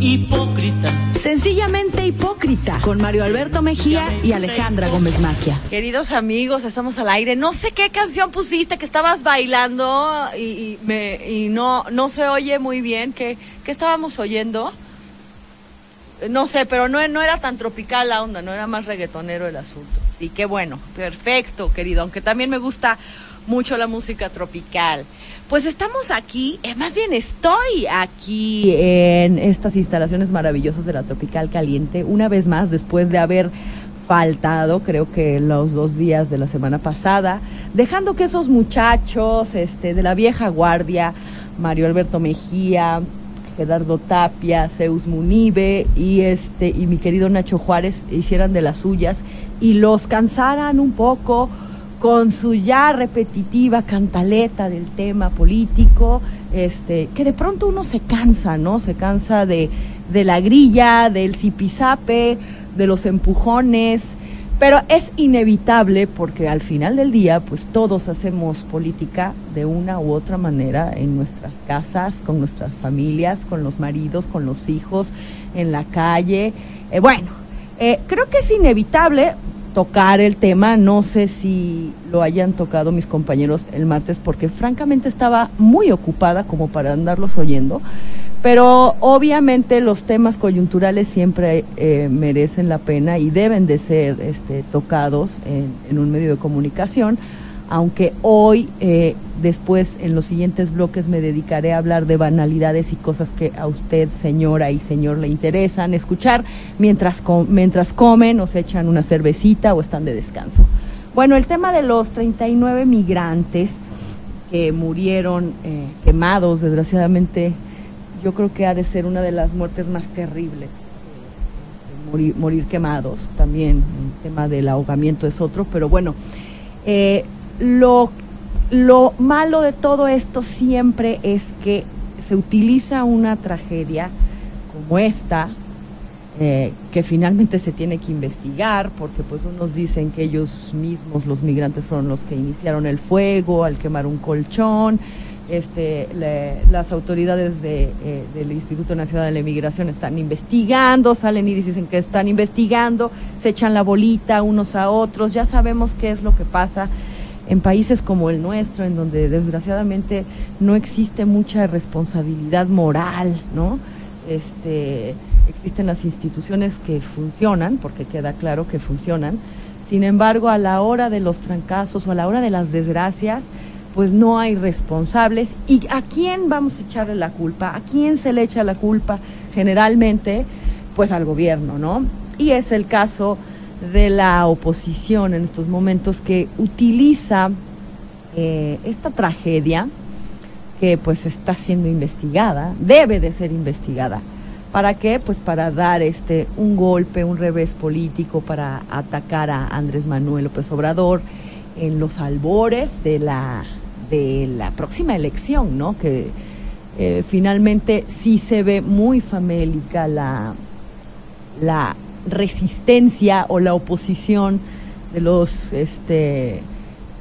Hipócrita. Sencillamente hipócrita, con Mario Alberto Mejía y Alejandra Gómez Maquia. Queridos amigos, estamos al aire. No sé qué canción pusiste que estabas bailando y, y me, y no, no se oye muy bien. ¿Qué, qué estábamos oyendo? No sé, pero no, no era tan tropical la onda, no era más reggaetonero el asunto. Sí, qué bueno, perfecto, querido. Aunque también me gusta mucho la música tropical. Pues estamos aquí, eh, más bien estoy aquí en estas instalaciones maravillosas de la Tropical Caliente, una vez más después de haber faltado, creo que los dos días de la semana pasada, dejando que esos muchachos este, de la vieja guardia, Mario Alberto Mejía, Gerardo Tapia, Zeus Munibe y este y mi querido Nacho Juárez hicieran de las suyas y los cansaran un poco con su ya repetitiva cantaleta del tema político, este, que de pronto uno se cansa, ¿no? Se cansa de, de la grilla, del zipizape, de los empujones, pero es inevitable porque al final del día, pues todos hacemos política de una u otra manera en nuestras casas, con nuestras familias, con los maridos, con los hijos, en la calle. Eh, bueno, eh, creo que es inevitable tocar el tema. No sé si lo hayan tocado mis compañeros el martes porque francamente estaba muy ocupada como para andarlos oyendo. Pero obviamente los temas coyunturales siempre eh, merecen la pena y deben de ser este, tocados en, en un medio de comunicación aunque hoy, eh, después, en los siguientes bloques, me dedicaré a hablar de banalidades y cosas que a usted, señora y señor, le interesan escuchar mientras, com mientras comen o se echan una cervecita o están de descanso. Bueno, el tema de los 39 migrantes que murieron eh, quemados, desgraciadamente, yo creo que ha de ser una de las muertes más terribles. Morir, morir, quemados, también el tema del ahogamiento es otro, pero bueno, eh, lo, lo malo de todo esto siempre es que se utiliza una tragedia como esta, eh, que finalmente se tiene que investigar, porque pues unos dicen que ellos mismos, los migrantes, fueron los que iniciaron el fuego al quemar un colchón. Este, le, las autoridades de, eh, del Instituto Nacional de la Inmigración están investigando, salen y dicen que están investigando, se echan la bolita unos a otros, ya sabemos qué es lo que pasa en países como el nuestro, en donde desgraciadamente no existe mucha responsabilidad moral, ¿no? Este, existen las instituciones que funcionan, porque queda claro que funcionan. Sin embargo, a la hora de los trancazos o a la hora de las desgracias, pues no hay responsables. ¿Y a quién vamos a echarle la culpa? ¿A quién se le echa la culpa? Generalmente, pues al gobierno, ¿no? Y es el caso de la oposición en estos momentos que utiliza eh, esta tragedia que pues está siendo investigada, debe de ser investigada. ¿Para qué? Pues para dar este un golpe, un revés político para atacar a Andrés Manuel López Obrador en los albores de la de la próxima elección, ¿no? Que eh, finalmente sí se ve muy famélica la la resistencia o la oposición de los este,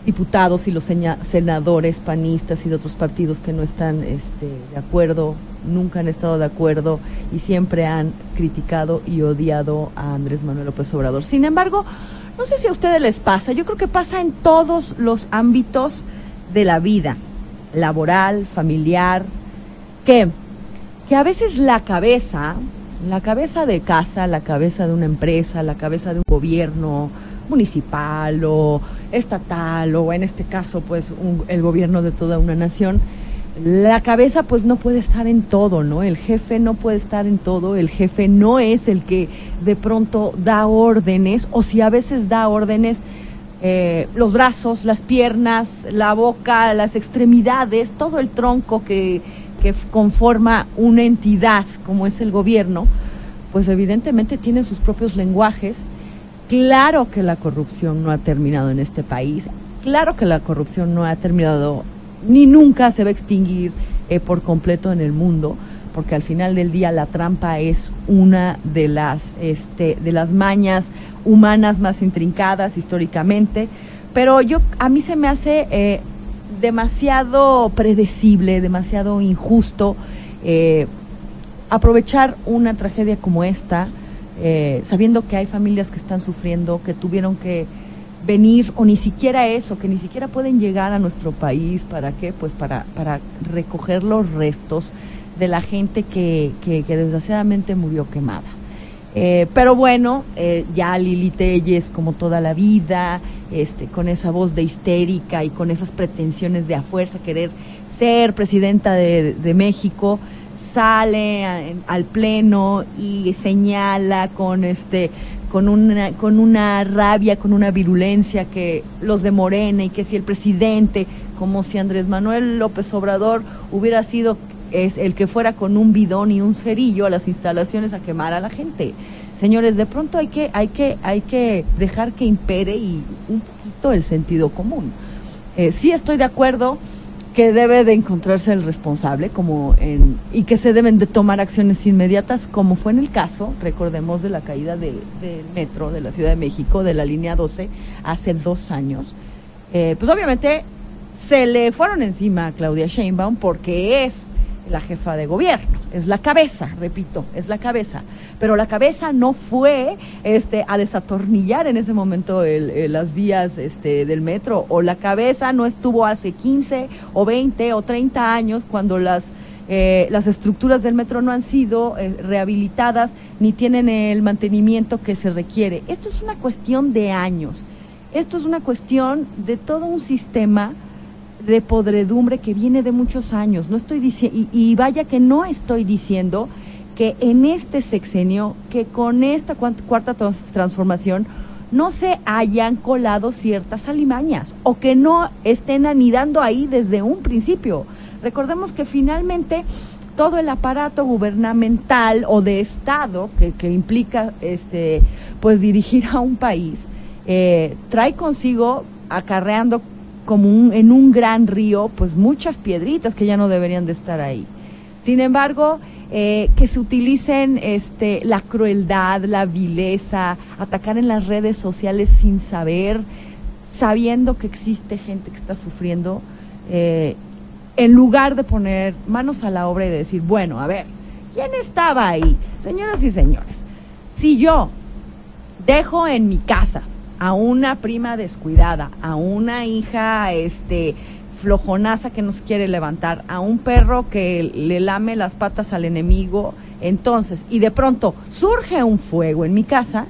diputados y los senadores panistas y de otros partidos que no están este, de acuerdo, nunca han estado de acuerdo y siempre han criticado y odiado a Andrés Manuel López Obrador. Sin embargo, no sé si a ustedes les pasa, yo creo que pasa en todos los ámbitos de la vida, laboral, familiar, que, que a veces la cabeza la cabeza de casa, la cabeza de una empresa, la cabeza de un gobierno municipal o estatal o en este caso pues un, el gobierno de toda una nación, la cabeza pues no puede estar en todo, ¿no? El jefe no puede estar en todo, el jefe no es el que de pronto da órdenes o si a veces da órdenes, eh, los brazos, las piernas, la boca, las extremidades, todo el tronco que que conforma una entidad como es el gobierno, pues evidentemente tiene sus propios lenguajes. Claro que la corrupción no ha terminado en este país, claro que la corrupción no ha terminado ni nunca se va a extinguir eh, por completo en el mundo, porque al final del día la trampa es una de las, este, de las mañas humanas más intrincadas históricamente, pero yo a mí se me hace eh, demasiado predecible, demasiado injusto. Eh, aprovechar una tragedia como esta, eh, sabiendo que hay familias que están sufriendo, que tuvieron que venir, o ni siquiera eso, que ni siquiera pueden llegar a nuestro país, ¿para qué? Pues para, para recoger los restos de la gente que, que, desgraciadamente murió quemada. Eh, pero bueno, eh, ya Lili Telles, como toda la vida, este, con esa voz de histérica y con esas pretensiones de a fuerza querer ser presidenta de, de México, sale al pleno y señala con este con una, con una rabia, con una virulencia que los de Morena y que si el presidente, como si Andrés Manuel López Obrador hubiera sido es el que fuera con un bidón y un cerillo a las instalaciones a quemar a la gente. Señores, de pronto hay que, hay que, hay que dejar que impere y un poquito el sentido común. Eh, sí estoy de acuerdo que debe de encontrarse el responsable como en, y que se deben de tomar acciones inmediatas, como fue en el caso, recordemos, de la caída del metro de la Ciudad de México, de la línea 12, hace dos años. Eh, pues obviamente se le fueron encima a Claudia Sheinbaum porque es la jefa de gobierno, es la cabeza, repito, es la cabeza. Pero la cabeza no fue este, a desatornillar en ese momento las vías este, del metro, o la cabeza no estuvo hace 15 o 20 o 30 años cuando las, eh, las estructuras del metro no han sido eh, rehabilitadas ni tienen el mantenimiento que se requiere. Esto es una cuestión de años, esto es una cuestión de todo un sistema de podredumbre que viene de muchos años. No estoy diciendo, y, vaya que no estoy diciendo que en este sexenio, que con esta cuarta transformación, no se hayan colado ciertas alimañas o que no estén anidando ahí desde un principio. Recordemos que finalmente todo el aparato gubernamental o de Estado que, implica este, pues dirigir a un país eh, trae consigo acarreando como en un gran río, pues muchas piedritas que ya no deberían de estar ahí. Sin embargo, eh, que se utilicen este, la crueldad, la vileza, atacar en las redes sociales sin saber, sabiendo que existe gente que está sufriendo, eh, en lugar de poner manos a la obra y decir, bueno, a ver, ¿quién estaba ahí? Señoras y señores, si yo dejo en mi casa a una prima descuidada, a una hija este flojonaza que nos quiere levantar, a un perro que le lame las patas al enemigo, entonces, y de pronto surge un fuego en mi casa,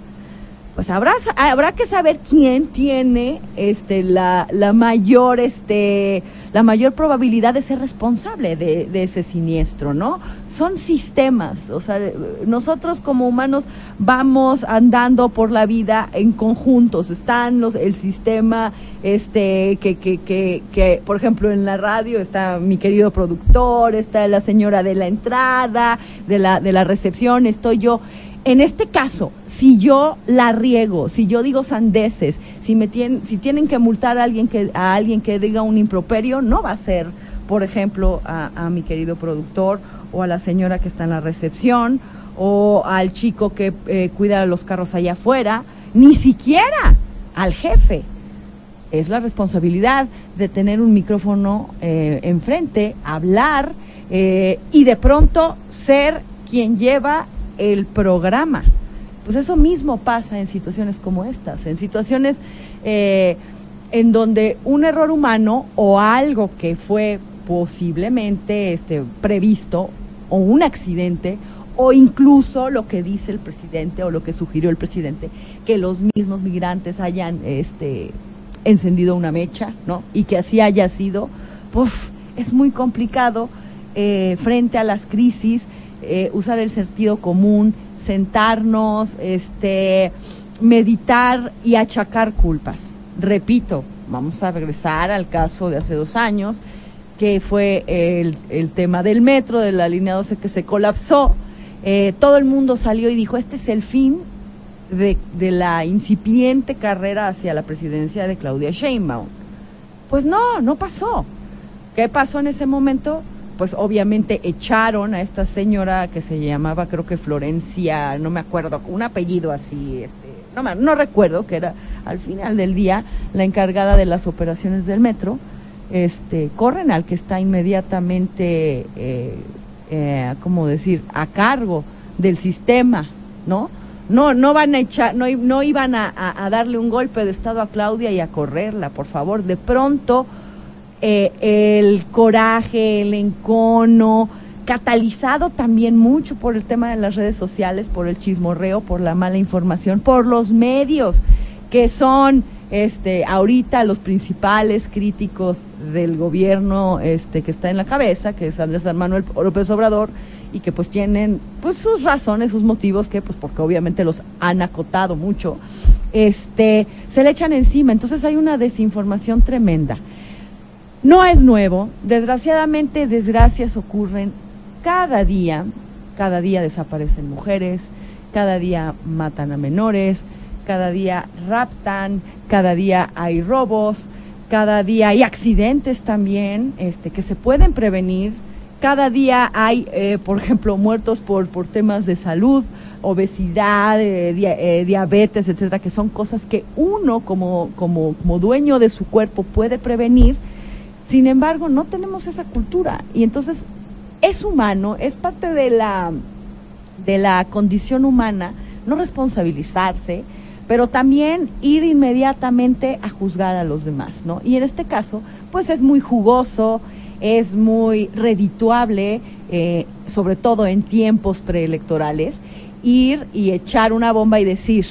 pues habrá, habrá que saber quién tiene este, la, la mayor, este, la mayor probabilidad de ser responsable de, ese siniestro, ¿no? Son sistemas, o sea, nosotros como humanos vamos andando por la vida en conjuntos, están los, el sistema, este, que, que, que, que, por ejemplo, en la radio está mi querido productor, está la señora de la entrada, de la, de la recepción, estoy yo en este caso, si yo la riego, si yo digo sandeces, si me tienen, si tienen que multar a alguien que a alguien que diga un improperio, no va a ser, por ejemplo, a, mi querido productor o a la señora que está en la recepción o al chico que eh, cuida los carros allá afuera, ni siquiera al jefe. Es la responsabilidad de tener un micrófono eh, enfrente, hablar eh, y de pronto ser quien lleva el programa. Pues eso mismo pasa en situaciones como estas, en situaciones eh, en donde un error humano o algo que fue posiblemente este, previsto o un accidente o incluso lo que dice el presidente o lo que sugirió el presidente, que los mismos migrantes hayan este, encendido una mecha, ¿no? Y que así haya sido, pues es muy complicado eh, frente a las crisis eh, usar el sentido común, sentarnos, este, meditar y achacar culpas. Repito, vamos a regresar al caso de hace dos años, que fue el, tema del metro, de la línea 12 que se colapsó. Eh, todo el mundo salió y dijo, este es el fin de, de, la incipiente carrera hacia la presidencia de Claudia Sheinbaum. Pues no, no pasó. ¿Qué pasó en ese momento? Pues obviamente echaron a esta señora que se llamaba creo que Florencia, no me acuerdo, un apellido así, este, no, no recuerdo, que era al final del día la encargada de las operaciones del metro, este, corren al que está inmediatamente eh, eh, ¿cómo decir?, a cargo del sistema, ¿no? No, no van a echar, no, no iban a, darle un golpe de estado a Claudia y a correrla, por favor. De pronto, eh, el coraje, el encono, catalizado también mucho por el tema de las redes sociales, por el chismorreo, por la mala información, por los medios, que son este, ahorita los principales críticos del gobierno este, que está en la cabeza, que es Andrés Manuel López Obrador, y que pues tienen pues sus razones, sus motivos, que pues porque obviamente los han acotado mucho, este, se le echan encima. Entonces hay una desinformación tremenda. No es nuevo, desgraciadamente desgracias ocurren cada día, cada día desaparecen mujeres, cada día matan a menores, cada día raptan, cada día hay robos, cada día hay accidentes también este, que se pueden prevenir, cada día hay, eh, por ejemplo, muertos por, por temas de salud, obesidad, eh, eh, diabetes, etcétera, que son cosas que uno como, como, como dueño de su cuerpo puede prevenir. Sin embargo, no tenemos esa cultura y entonces es humano, es parte de la, de la condición humana no responsabilizarse, pero también ir inmediatamente a juzgar a los demás, ¿no? Y en este caso, pues es muy jugoso, es muy redituable, eh, sobre todo en tiempos preelectorales, ir y echar una bomba y decir,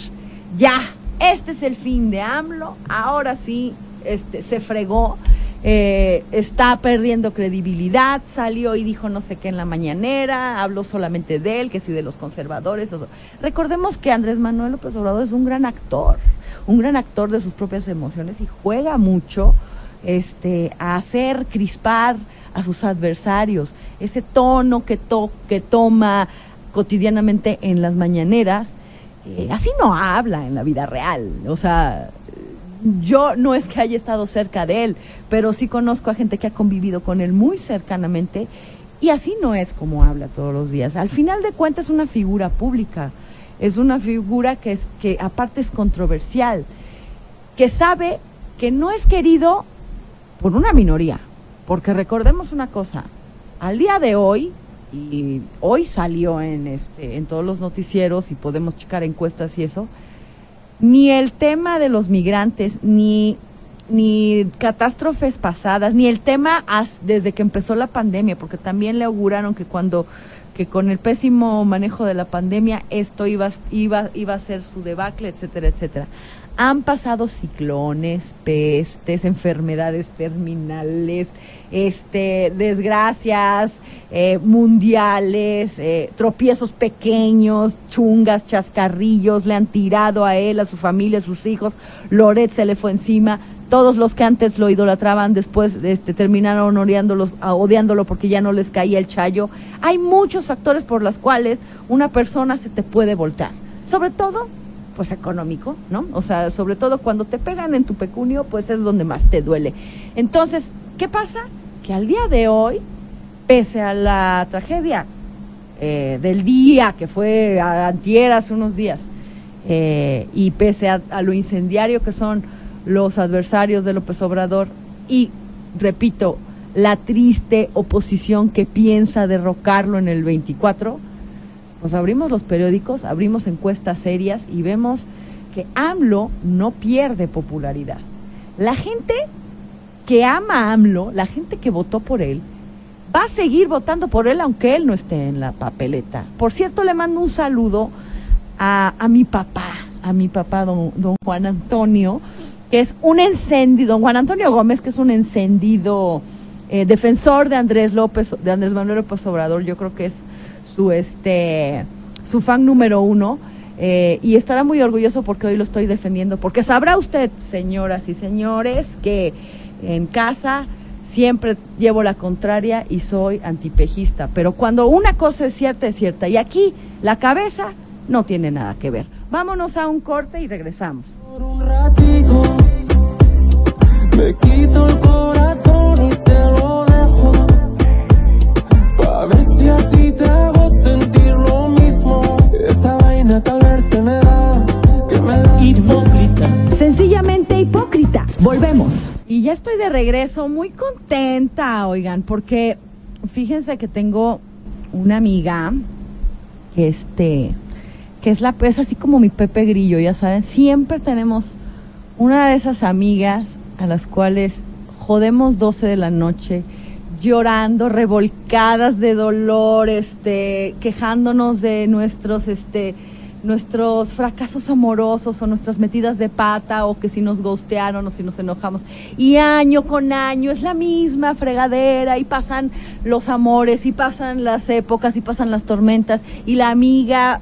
ya, este es el fin de AMLO, ahora sí, este, se fregó, eh, está perdiendo credibilidad, salió y dijo no sé qué en la mañanera, habló solamente de él, que sí de los conservadores. Recordemos que Andrés Manuel López Obrador es un gran actor, un gran actor de sus propias emociones y juega mucho este, a hacer crispar a sus adversarios. Ese tono que, to que toma cotidianamente en las mañaneras, eh, así no habla en la vida real. O sea, yo no es que haya estado cerca de él, pero sí conozco a gente que ha convivido con él muy cercanamente y así no es como habla todos los días. Al final de cuentas es una figura pública, es una figura que, es, que aparte es controversial, que sabe que no es querido por una minoría, porque recordemos una cosa, al día de hoy, y hoy salió en, este, en todos los noticieros y podemos checar encuestas y eso, ni el tema de los migrantes, ni, ni catástrofes pasadas, ni el tema desde que empezó la pandemia, porque también le auguraron que cuando que con el pésimo manejo de la pandemia esto iba, iba, iba a ser su debacle, etcétera, etcétera. Han pasado ciclones, pestes, enfermedades terminales, este, desgracias eh, mundiales, eh, tropiezos pequeños, chungas, chascarrillos, le han tirado a él, a su familia, a sus hijos, Loret se le fue encima, todos los que antes lo idolatraban después este, terminaron odiándolo porque ya no les caía el chayo. Hay muchos factores por los cuales una persona se te puede voltear. Sobre todo pues económico, ¿no? O sea, sobre todo cuando te pegan en tu pecunio, pues es donde más te duele. Entonces, ¿qué pasa? Que al día de hoy, pese a la tragedia eh, del día, que fue antier hace unos días, eh, y pese a, a lo incendiario que son los adversarios de López Obrador, y repito, la triste oposición que piensa derrocarlo en el 24, pues abrimos los periódicos, abrimos encuestas serias y vemos que AMLO no pierde popularidad. La gente que ama a AMLO, la gente que votó por él, va a seguir votando por él aunque él no esté en la papeleta. Por cierto, le mando un saludo a, mi papá, a mi papá, don, don Juan Antonio, que es un encendido, don Juan Antonio Gómez, que es un encendido eh, defensor de Andrés López, de Andrés Manuel López Obrador, yo creo que es su este su fan número uno eh, y estará muy orgulloso porque hoy lo estoy defendiendo porque sabrá usted señoras y señores que en casa siempre llevo la contraria y soy antipejista pero cuando una cosa es cierta es cierta y aquí la cabeza no tiene nada que ver. Vámonos a un corte y regresamos. Por un me quito el corazón y a ver si así te hago sentir lo mismo. Esta vaina que verte me da, que me da. Hipócrita. Sencillamente hipócrita. Volvemos. Y ya estoy de regreso, muy contenta, oigan, porque fíjense que tengo una amiga que este que es la es así como mi Pepe Grillo, ya saben, siempre tenemos una de esas amigas a las cuales jodemos 12 de la noche llorando, revolcadas de dolor, este, quejándonos de nuestros este nuestros fracasos amorosos o nuestras metidas de pata o que si nos gostearon o si nos enojamos. Y año con año es la misma fregadera y pasan los amores y pasan las épocas y pasan las tormentas y la amiga,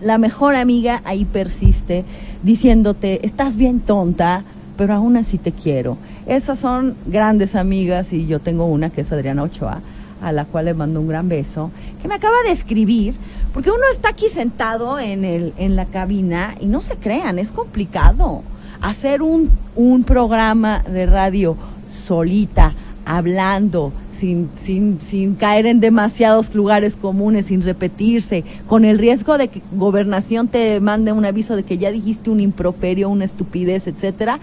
la mejor amiga ahí persiste diciéndote, estás bien tonta, pero aún así te quiero. Esas son grandes amigas y yo tengo una que es Adriana Ochoa a la cual le mando un gran beso, que me acaba de escribir porque uno está aquí sentado en, el, en la cabina y no se crean, es complicado hacer un, un programa de radio solita, hablando, sin, sin, sin caer en demasiados lugares comunes, sin repetirse, con el riesgo de que gobernación te mande un aviso de que ya dijiste un improperio, una estupidez, etcétera.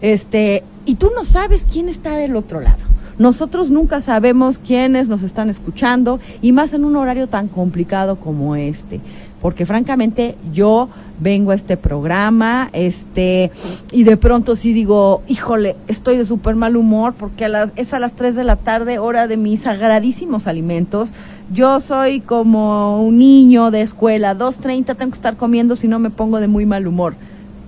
Este, y tú no sabes quién está del otro lado. Nosotros nunca sabemos quiénes nos están escuchando y más en un horario tan complicado como este, porque francamente yo vengo a este programa, este, y de pronto sí digo, híjole, estoy de súper mal humor porque a las, es a las 3 de la tarde, hora de mis sagradísimos alimentos. Yo soy como un niño de escuela, 2.30 tengo que estar comiendo si no me pongo de muy mal humor.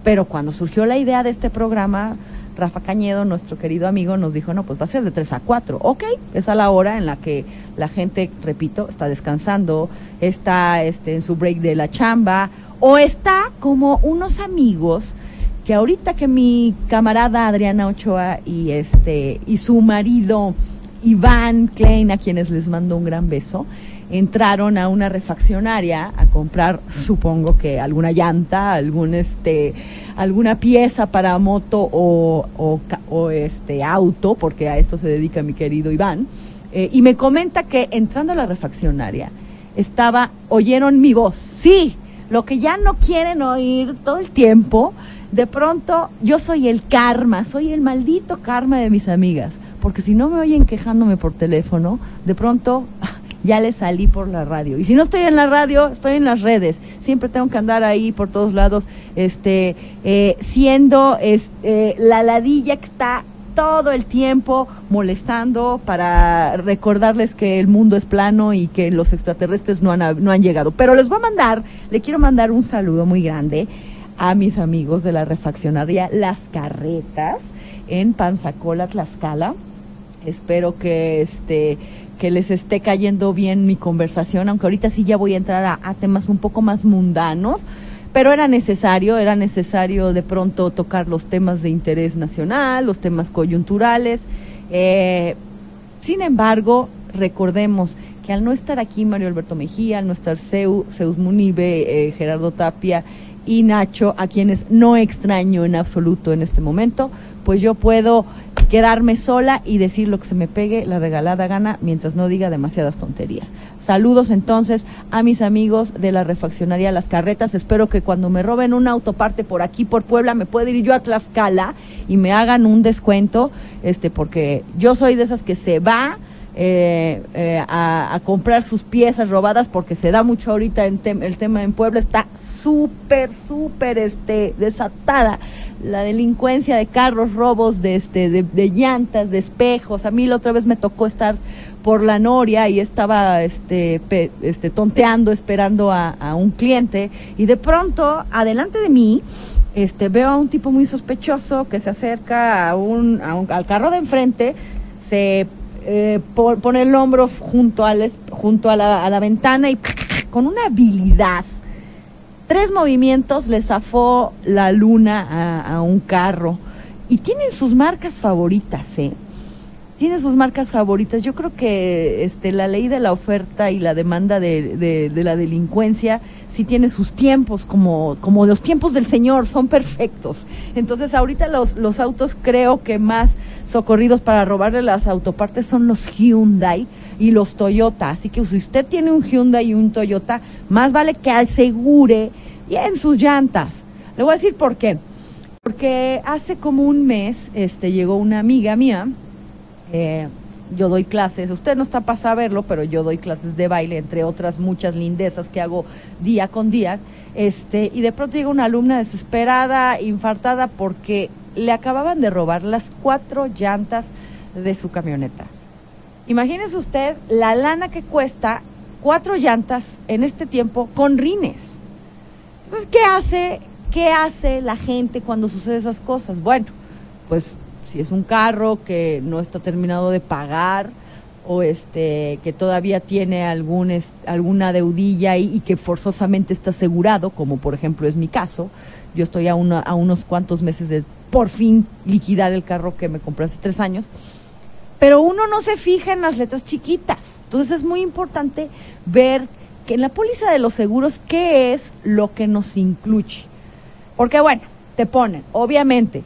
Pero cuando surgió la idea de este programa, Rafa Cañedo, nuestro querido amigo, nos dijo, no, pues va a ser de 3 a 4. Ok, es a la hora en la que la gente, repito, está descansando, está este, en su break de la chamba, o está como unos amigos que ahorita que mi camarada Adriana Ochoa y, este, y su marido Iván Klein, a quienes les mando un gran beso, entraron a una refaccionaria a comprar, supongo que alguna llanta, algún este, alguna pieza para moto o, o, este auto, porque a esto se dedica mi querido Iván, eh, y me comenta que entrando a la refaccionaria estaba, oyeron mi voz, sí, lo que ya no quieren oír todo el tiempo, de pronto yo soy el karma, soy el maldito karma de mis amigas, porque si no me oyen quejándome por teléfono, de pronto ya le salí por la radio. Y si no estoy en la radio, estoy en las redes. Siempre tengo que andar ahí por todos lados, este, eh, siendo este, la ladilla que está todo el tiempo molestando para recordarles que el mundo es plano y que los extraterrestres no han, no han llegado. Pero les voy a mandar, le quiero mandar un saludo muy grande a mis amigos de la refaccionaria Las Carretas en Panzacola, Tlaxcala. Espero que este que les esté cayendo bien mi conversación, aunque ahorita sí ya voy a entrar a, a, temas un poco más mundanos, pero era necesario, era necesario de pronto tocar los temas de interés nacional, los temas coyunturales. Eh, sin embargo, recordemos que al no estar aquí Mario Alberto Mejía, al no estar Zeus, Zeus Munibe, eh, Gerardo Tapia y Nacho, a quienes no extraño en absoluto en este momento, pues yo puedo quedarme sola y decir lo que se me pegue la regalada gana mientras no diga demasiadas tonterías. Saludos entonces a mis amigos de la refaccionaria Las Carretas. Espero que cuando me roben una autoparte por aquí, por Puebla, me pueda ir yo a Tlaxcala y me hagan un descuento, este, porque yo soy de esas que se va eh, eh, a, comprar sus piezas robadas porque se da mucho ahorita en tem el tema en Puebla está súper súper este desatada la delincuencia de carros robos de este de, llantas de espejos. A mí la otra vez me tocó estar por la noria y estaba este este tonteando esperando a, un cliente y de pronto adelante de mí este veo a un tipo muy sospechoso que se acerca a un al carro de enfrente se eh, por, pone el hombro junto, al, junto a, la, a la ventana y con una habilidad. Tres movimientos le zafó la luna a, a un carro. Y tienen sus marcas favoritas, ¿eh? Tienen sus marcas favoritas. Yo creo que este, la ley de la oferta y la demanda de, de, de la delincuencia sí tiene sus tiempos, como, como los tiempos del Señor, son perfectos. Entonces, ahorita los, los autos creo que más socorridos para robarle las autopartes son los Hyundai y los Toyota. Así que si usted tiene un Hyundai y un Toyota, más vale que asegure bien sus llantas. Le voy a decir por qué. Porque hace como un mes este, llegó una amiga mía, eh, yo doy clases, usted no está para saberlo, pero yo doy clases de baile, entre otras muchas lindezas que hago día con día, este, y de pronto llega una alumna desesperada, infartada, porque le acababan de robar las cuatro llantas de su camioneta. Imagínese usted la lana que cuesta cuatro llantas en este tiempo con rines. Entonces, ¿qué hace, qué hace la gente cuando sucede esas cosas? Bueno, pues si es un carro que no está terminado de pagar o este que todavía tiene algún alguna deudilla y, que forzosamente está asegurado, como por ejemplo es mi caso, yo estoy a, una, a unos cuantos meses de por fin liquidar el carro que me compré hace tres años, pero uno no se fija en las letras chiquitas, entonces es muy importante ver que en la póliza de los seguros qué es lo que nos incluye, porque bueno, te ponen, obviamente,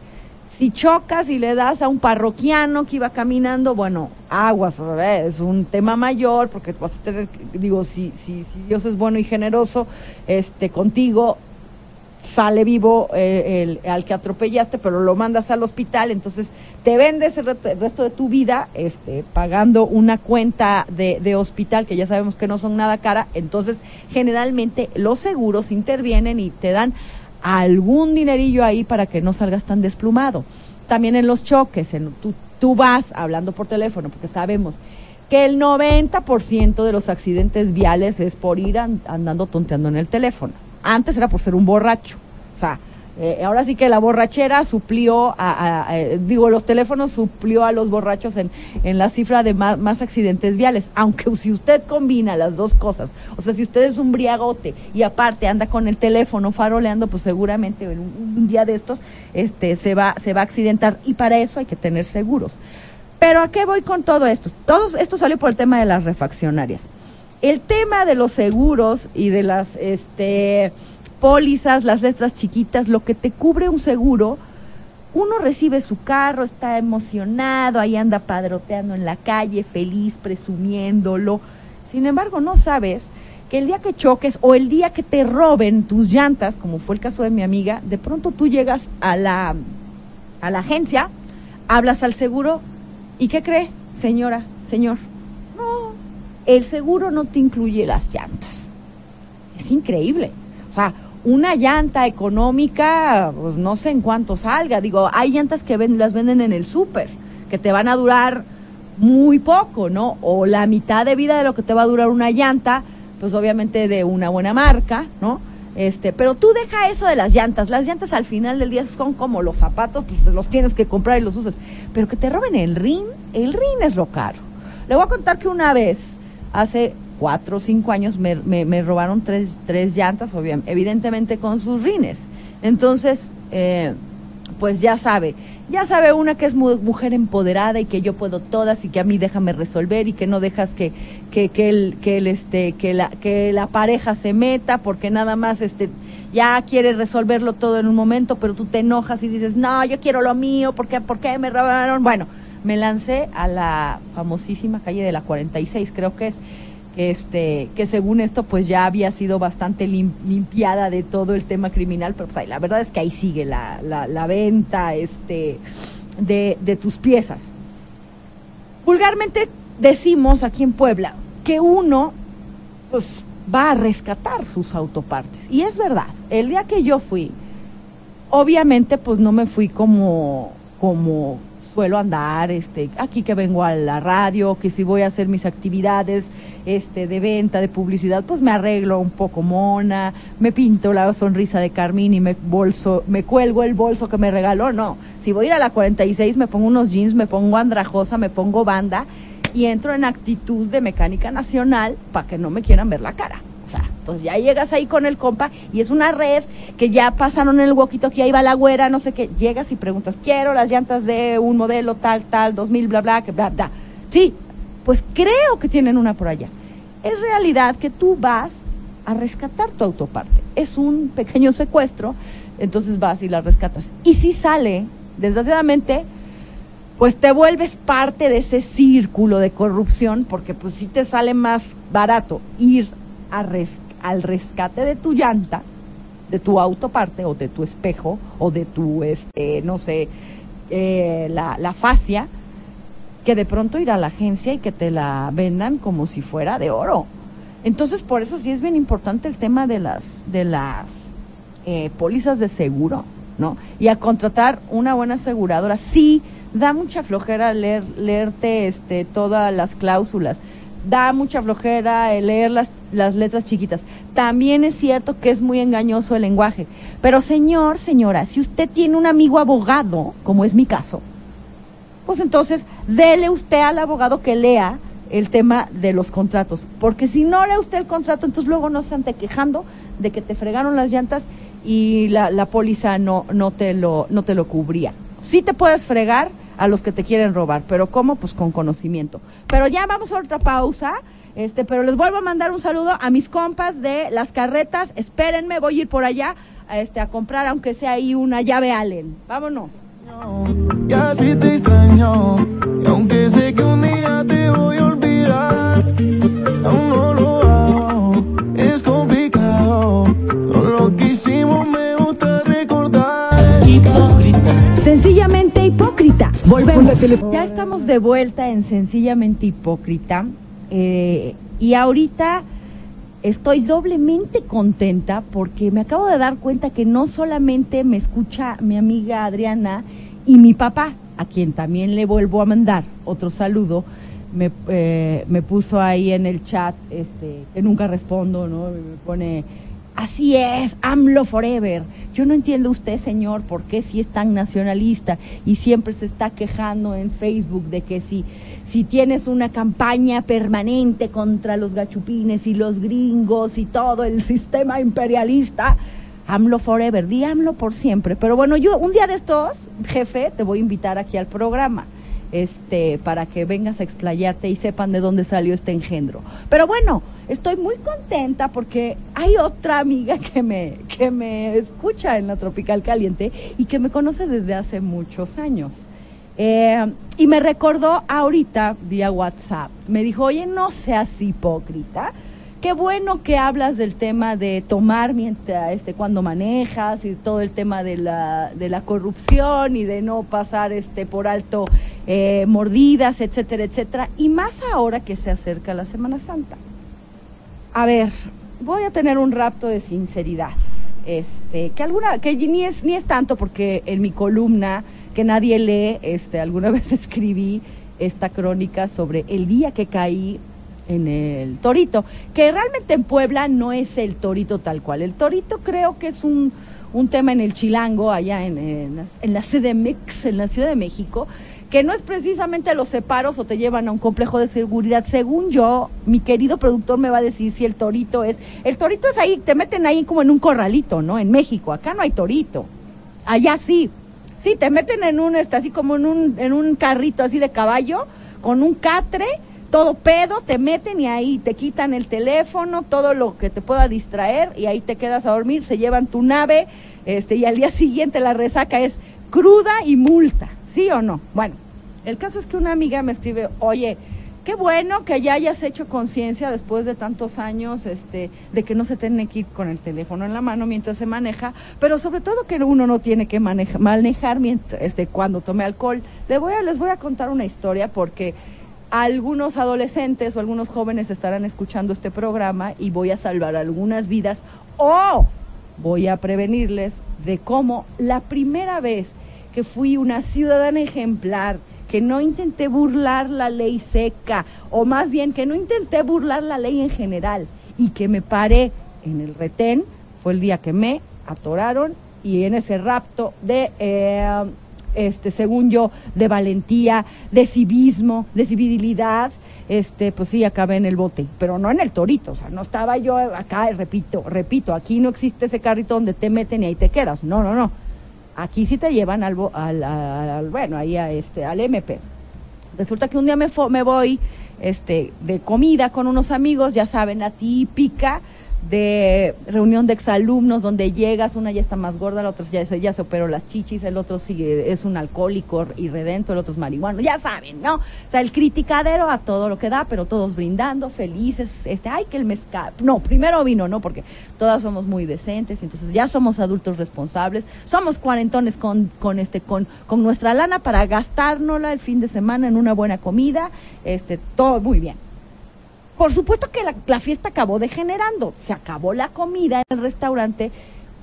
si chocas y le das a un parroquiano que iba caminando, bueno, aguas, es un tema mayor, porque vas a tener, digo, si, si, si Dios es bueno y generoso este, contigo, sale vivo eh, el, al que atropellaste, pero lo mandas al hospital, entonces te vendes el, resto de tu vida este, pagando una cuenta de, de, hospital que ya sabemos que no son nada cara, entonces generalmente los seguros intervienen y te dan algún dinerillo ahí para que no salgas tan desplumado. También en los choques, en, tú, tú vas hablando por teléfono, porque sabemos que el 90% de los accidentes viales es por ir andando tonteando en el teléfono. Antes era por ser un borracho. O sea, eh, ahora sí que la borrachera suplió, a, digo, los teléfonos suplió a los borrachos en, en la cifra de más, más, accidentes viales. Aunque si usted combina las dos cosas, o sea, si usted es un briagote y aparte anda con el teléfono faroleando, pues seguramente en un, un día de estos este, se, va, se va a accidentar y para eso hay que tener seguros. Pero ¿a qué voy con todo esto? Todo esto salió por el tema de las refaccionarias. El tema de los seguros y de las... este pólizas, las letras chiquitas, lo que te cubre un seguro, uno recibe su carro, está emocionado, ahí anda padroteando en la calle, feliz, presumiéndolo. Sin embargo, no sabes que el día que choques o el día que te roben tus llantas, como fue el caso de mi amiga, de pronto tú llegas a la, a la agencia, hablas al seguro y ¿qué cree, señora, señor? No, el seguro no te incluye las llantas. Es increíble. O sea, una llanta económica, pues no sé en cuánto salga. Digo, hay llantas que las venden en el súper, que te van a durar muy poco, ¿no? O la mitad de vida de lo que te va a durar una llanta, pues obviamente de una buena marca, ¿no? Este, pero tú deja eso de las llantas. Las llantas al final del día son como los zapatos, pues los tienes que comprar y los usas. Pero que te roben el rin, el rin es lo caro. Le voy a contar que una vez, hace cuatro o cinco años me, me, me robaron tres, tres llantas, obviamente, evidentemente con sus rines. Entonces, eh, pues ya sabe, ya sabe una que es mujer empoderada y que yo puedo todas y que a mí déjame resolver y que no dejas que, que, que, el, que, el, este, que, la, que la pareja se meta porque nada más este, ya quiere resolverlo todo en un momento, pero tú te enojas y dices, no, yo quiero lo mío, ¿por qué, ¿por qué me robaron? Bueno, me lancé a la famosísima calle de la 46, creo que es, este, que según esto pues ya había sido bastante limpiada de todo el tema criminal, pero pues la verdad es que ahí sigue la, la, la venta este, de, de tus piezas. Vulgarmente decimos aquí en Puebla que uno pues va a rescatar sus autopartes. Y es verdad, el día que yo fui, obviamente pues no me fui como, como suelo andar, este, aquí que vengo a la radio, que si voy a hacer mis actividades este, de venta, de publicidad, pues me arreglo un poco mona, me pinto la sonrisa de Carmín y me bolso, me cuelgo el bolso que me regaló, no. Si voy a ir a la 46 me pongo unos jeans, me pongo andrajosa, me pongo banda y entro en actitud de mecánica nacional para que no me quieran ver la cara. Entonces ya llegas ahí con el compa y es una red que ya pasaron en el que ahí va la güera, no sé qué. Llegas y preguntas, quiero las llantas de un modelo tal, tal, 2000, bla, bla, que bla, bla. Sí, pues creo que tienen una por allá. Es realidad que tú vas a rescatar tu autoparte. Es un pequeño secuestro, entonces vas y la rescatas. Y si sale, desgraciadamente, pues te vuelves parte de ese círculo de corrupción, porque pues si te sale más barato ir a rescatar al rescate de tu llanta, de tu autoparte o de tu espejo o de tu, este, no sé, eh, la, la fascia, que de pronto ir a la agencia y que te la vendan como si fuera de oro. Entonces, por eso sí es bien importante el tema de las, de las eh, pólizas de seguro, ¿no? Y a contratar una buena aseguradora. Sí, da mucha flojera leer, leerte este, todas las cláusulas. Da mucha flojera el leer las, las letras chiquitas. También es cierto que es muy engañoso el lenguaje. Pero señor, señora, si usted tiene un amigo abogado, como es mi caso, pues entonces dele usted al abogado que lea el tema de los contratos. Porque si no lee usted el contrato, entonces luego no se ande quejando de que te fregaron las llantas y la, la póliza no, no, te lo, no te lo cubría. Sí te puedes fregar a los que te quieren robar, pero ¿cómo? Pues con conocimiento. Pero ya vamos a otra pausa. Este, pero les vuelvo a mandar un saludo a mis compas de las carretas. Espérenme, voy a ir por allá a, este, a comprar, aunque sea ahí una llave Allen. Vámonos. Y así te extraño. Y aunque sé que un día te voy a olvidar, aún no lo hago. Es complicado. Todo lo que hicimos me gusta recordar. Sencillamente hipócrita. Volvemos. Ya estamos de vuelta en Sencillamente Hipócrita. eh, y ahorita estoy doblemente contenta porque me acabo de dar cuenta que no solamente me escucha mi amiga Adriana y mi papá, a quien también le vuelvo a mandar otro saludo, me, eh, me puso ahí en el chat, este, que nunca respondo, ¿no? Me pone, así es, AMLO forever. Yo no entiendo usted, señor, por qué si es tan nacionalista y siempre se está quejando en Facebook de que si, si tienes una campaña permanente contra los gachupines y los gringos y todo el sistema imperialista, AMLO forever, di AMLO por siempre. Pero bueno, yo un día de estos, jefe, te voy a invitar aquí al programa este, para que vengas a explayarte y sepan de dónde salió este engendro. Pero bueno, estoy muy contenta porque hay otra amiga que me, que me escucha en la Tropical Caliente y que me conoce desde hace muchos años. Eh, y me recordó ahorita vía WhatsApp. Me dijo, oye, no seas hipócrita. Qué bueno que hablas del tema de tomar mientras, este, cuando manejas y todo el tema de la, de la corrupción y de no pasar este, por alto eh, mordidas, etcétera, etcétera. Y más ahora que se acerca la Semana Santa. A ver, voy a tener un rapto de sinceridad. Este, que alguna, que ni es, ni es tanto porque en mi columna que nadie lee, este, alguna vez escribí esta crónica sobre el día que caí en el torito, que realmente en Puebla no es el torito tal cual. El torito creo que es un, un tema en el Chilango, allá en, en, la- en la CDMX, en la Ciudad de México, que no es precisamente los separos o te llevan a un complejo de seguridad. Según yo, mi querido productor me va a decir si el torito es. El torito es ahí, te meten ahí como en un corralito, ¿no? En México. Acá no hay torito. Allá sí. Sí, te meten en un, este, así como en un, en un carrito así de caballo, con un catre, todo pedo, te meten y ahí te quitan el teléfono, todo lo que te pueda distraer, y ahí te quedas a dormir, se llevan tu nave, este, y al día siguiente la resaca es cruda y multa, ¿sí o no? Bueno, el caso es que una amiga me escribe, oye, qué bueno que ya hayas hecho conciencia después de tantos años este, de que no se tiene que ir con el teléfono en la mano mientras se maneja, pero sobre todo que uno no tiene que maneja- manejar mientras, este, cuando tome alcohol. Le voy a, les voy a contar una historia porque algunos adolescentes o algunos jóvenes estarán escuchando este programa y voy a salvar algunas vidas o voy a prevenirles de cómo la primera vez que fui una ciudadana ejemplar, que no intenté burlar la ley seca, o más bien que no intenté burlar la ley en general, y que me paré en el retén, fue el día que me atoraron y en ese rapto de, eh, este, según yo, de valentía, de civismo, de civilidad, este, pues sí, acabé en el bote, pero no en el torito, o sea, no estaba yo acá, repito, repito, aquí no existe ese carrito donde te meten y ahí te quedas, no, no, no. Aquí sí te llevan al, al, al- al- bueno, ahí a este, al MP. Resulta que un día me, fo- me voy este, de comida con unos amigos, ya saben, la típica de reunión de exalumnos donde llegas, una ya está más gorda, la otra ya se, ya se operó las chichis, el otro sigue, es un alcohólico y redento, el otro es marihuano, ya saben, ¿no? O sea, el criticadero a todo lo que da, pero todos brindando, felices, este, ay, que el mezcal, no, primero vino, ¿no? Porque todas somos muy decentes, entonces ya somos adultos responsables, somos cuarentones con, con este, con, con nuestra lana para gastárnosla el fin de semana en una buena comida, este, todo muy bien. Por supuesto que la, fiesta acabó degenerando. Se acabó la comida en el restaurante,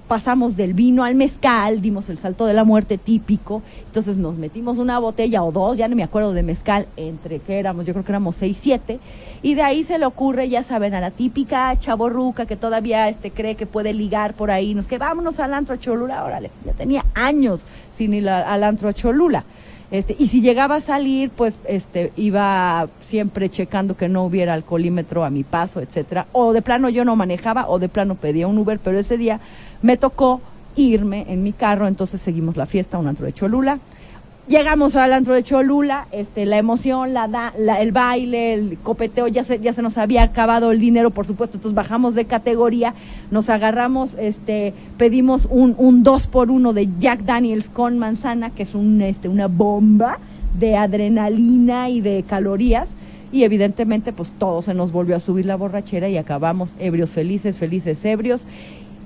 pasamos del vino al mezcal, dimos el salto de la muerte típico. Entonces nos metimos una botella o dos, ya no me acuerdo de mezcal, entre que éramos, yo creo que éramos seis, siete. Y de ahí se le ocurre, ya saben, a la típica chaborruca que todavía este, cree que puede ligar por ahí. Nos que vámonos al antro Cholula, órale, ya tenía años sin ir al antro Cholula. Este, y si llegaba a salir, pues este, iba siempre checando que no hubiera alcoholímetro a mi paso, etcétera. O de plano yo no manejaba, o de plano pedía un Uber, pero ese día me tocó irme en mi carro, entonces seguimos la fiesta, un antro de Cholula. Llegamos al antro de Cholula, este, la emoción, la, da, la, el baile, el copeteo, ya se, ya se nos había acabado el dinero, por supuesto, entonces bajamos de categoría, nos agarramos, este, pedimos un, un dos por uno de Jack Daniels con manzana, que es un, este, una bomba de adrenalina y de calorías, y evidentemente pues todo se nos volvió a subir la borrachera y acabamos ebrios felices, felices ebrios.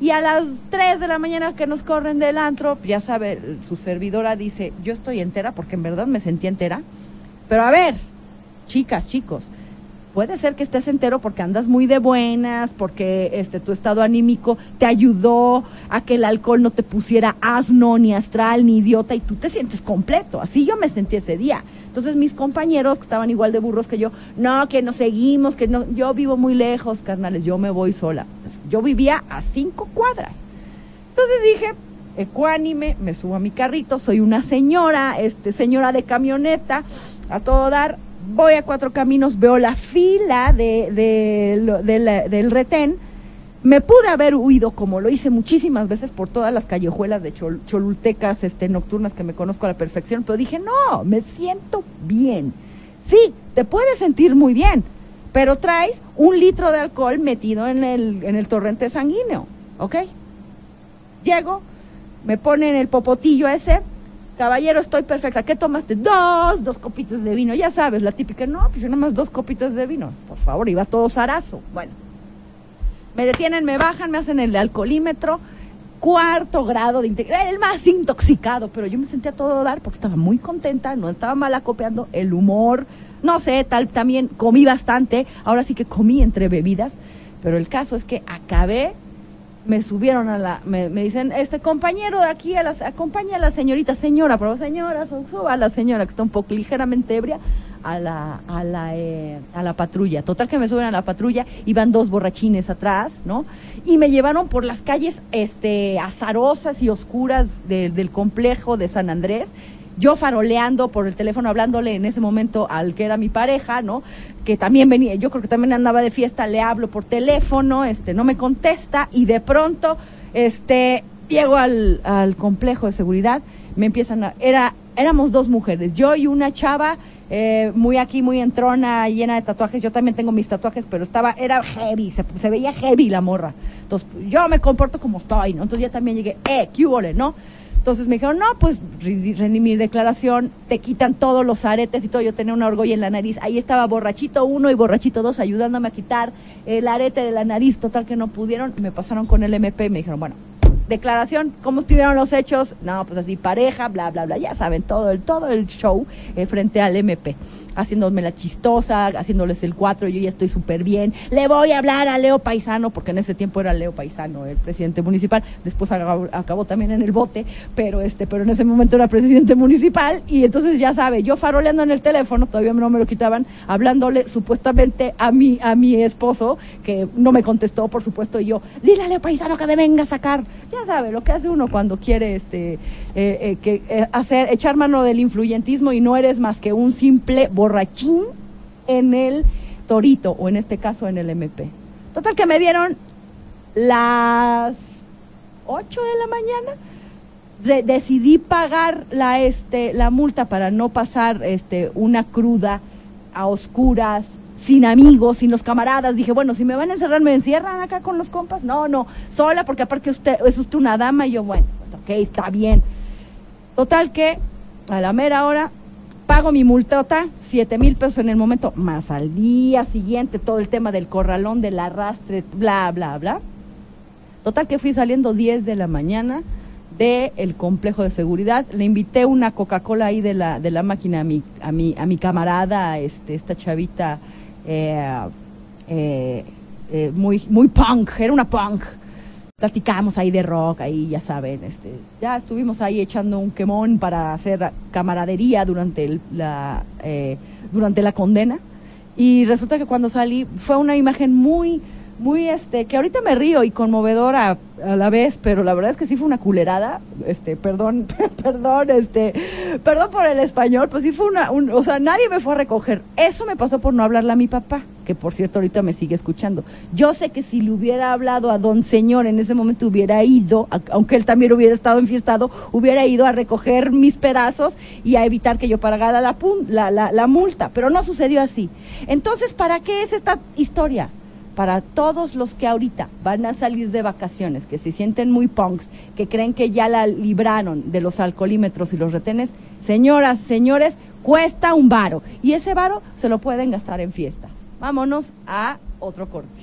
Y a las 3 de la mañana que nos corren del antro, ya sabe, su servidora dice, yo estoy entera porque en verdad me sentí entera. Pero a ver, chicas, chicos, puede ser que estés entero porque andas muy de buenas, porque este tu estado anímico te ayudó a que el alcohol no te pusiera asno, ni astral, ni idiota, y tú te sientes completo. Así yo me sentí ese día. Entonces mis compañeros que estaban igual de burros que yo, no, que nos seguimos, que no, yo vivo muy lejos, carnales, yo me voy sola. Yo vivía a cinco cuadras. Entonces dije, ecuánime, me subo a mi carrito, soy una señora, este, señora de camioneta, a todo dar, voy a cuatro caminos, veo la fila de, de, la, del retén, me pude haber huido, como lo hice muchísimas veces por todas las callejuelas de chol, cholultecas este, nocturnas que me conozco a la perfección, pero dije, no, me siento bien. Sí, te puedes sentir muy bien, pero traes un litro de alcohol metido en el, en el torrente sanguíneo, ¿ok? Llego, me ponen el popotillo ese, caballero, estoy perfecta, ¿qué tomaste? Dos, dos copitas de vino, ya sabes, la típica, no, pues yo nomás dos copitas de vino, por favor, iba todo zarazo, bueno. Me detienen, me bajan, me hacen el alcoholímetro, cuarto grado de integridad, el más intoxicado, pero yo me sentía todo dar porque estaba muy contenta, no estaba mal acopiando el humor, no sé, tal, también comí bastante, ahora sí que comí entre bebidas, pero el caso es que acabé, me subieron a la, me, me dicen, este compañero de aquí, a la, acompaña a la señorita, señora, pero señora, suba a la señora que está un poco ligeramente ebria, a la, a la, eh, a la patrulla. Total que me suben a la patrulla, iban dos borrachines atrás, ¿no? Y me llevaron por las calles este, azarosas y oscuras de, del complejo de San Andrés. Yo faroleando por el teléfono, hablándole en ese momento al que era mi pareja, ¿no? Que también venía, yo creo que también andaba de fiesta, le hablo por teléfono, este, no me contesta y de pronto, este, llego al, complejo de seguridad, me empiezan a, era, éramos dos mujeres, yo y una chava eh, muy aquí, muy entrona, llena de tatuajes. Yo también tengo mis tatuajes, pero estaba, era heavy, se, veía heavy la morra. Entonces, yo me comporto como estoy, ¿no? Entonces ya también llegué, eh, ¿qué no? Entonces me dijeron, no, pues rendí mi declaración, te quitan todos los aretes y todo. Yo tenía una orgullo en la nariz. Ahí estaba borrachito uno y borrachito dos ayudándome a quitar el arete de la nariz. Total que no pudieron. Me pasaron con el MP y me dijeron, bueno, declaración, ¿cómo estuvieron los hechos? No, pues así, pareja, bla, bla, bla, ya saben, todo el, todo el show eh, frente al MP, haciéndome la chistosa, haciéndoles el cuatro, yo ya estoy súper bien, le voy a hablar a Leo Paisano, porque en ese tiempo era Leo Paisano, el presidente municipal, después acabó, acabó, también en el bote, pero este, pero en ese momento era presidente municipal, y entonces ya sabe, yo faroleando en el teléfono, todavía no me lo quitaban, hablándole supuestamente a mi, a mi esposo, que no me contestó, por supuesto, y yo, dile a Leo Paisano que me venga a sacar, ya sabe lo que hace uno cuando quiere este eh, eh, que eh, hacer echar mano del influyentismo y no eres más que un simple en el torito o en este caso en el MP. Total que me dieron las 8 de la mañana. De, decidí pagar la este la multa para no pasar este una cruda a oscuras sin amigos, sin los camaradas. Dije, bueno, si me van a encerrar, me encierran acá con los compas. No, no, sola, porque aparte usted, es usted una dama. Y yo, bueno, ok, está bien. Total que a la mera hora pago mi multota, siete mil pesos en el momento, más al día siguiente todo el tema del corralón, del arrastre, bla, bla, bla. Total que fui saliendo 10 de la mañana del complejo de seguridad. Le invité una Coca-Cola ahí de la, de la máquina a mi, a mi, a mi camarada, este, esta chavita eh, eh, eh, muy, muy punk, era una punk. Platicamos ahí de rock, ahí ya saben, este, ya estuvimos ahí echando un quemón para hacer camaradería durante, el, la, eh, durante la condena. Y resulta que cuando salí fue una imagen muy, muy este, que ahorita me río y conmovedora a la vez, pero la verdad es que sí fue una culerada, este, perdón, perdón, este, perdón por el español, pues sí fue una, un, o sea, nadie me fue a recoger. Eso me pasó por no hablarle a mi papá, que por cierto ahorita me sigue escuchando. Yo sé que si le hubiera hablado a don señor en ese momento hubiera ido, aunque él también hubiera estado enfiestado, hubiera ido a recoger mis pedazos y a evitar que yo pagara la, la, la, la multa, pero no sucedió así. Entonces, ¿para qué es esta historia? para todos los que ahorita van a salir de vacaciones, que se sienten muy punks, que creen que ya la libraron de los alcoholímetros y los retenes, señoras, señores, cuesta un varo. Y ese varo se lo pueden gastar en fiestas. Vámonos a otro corte.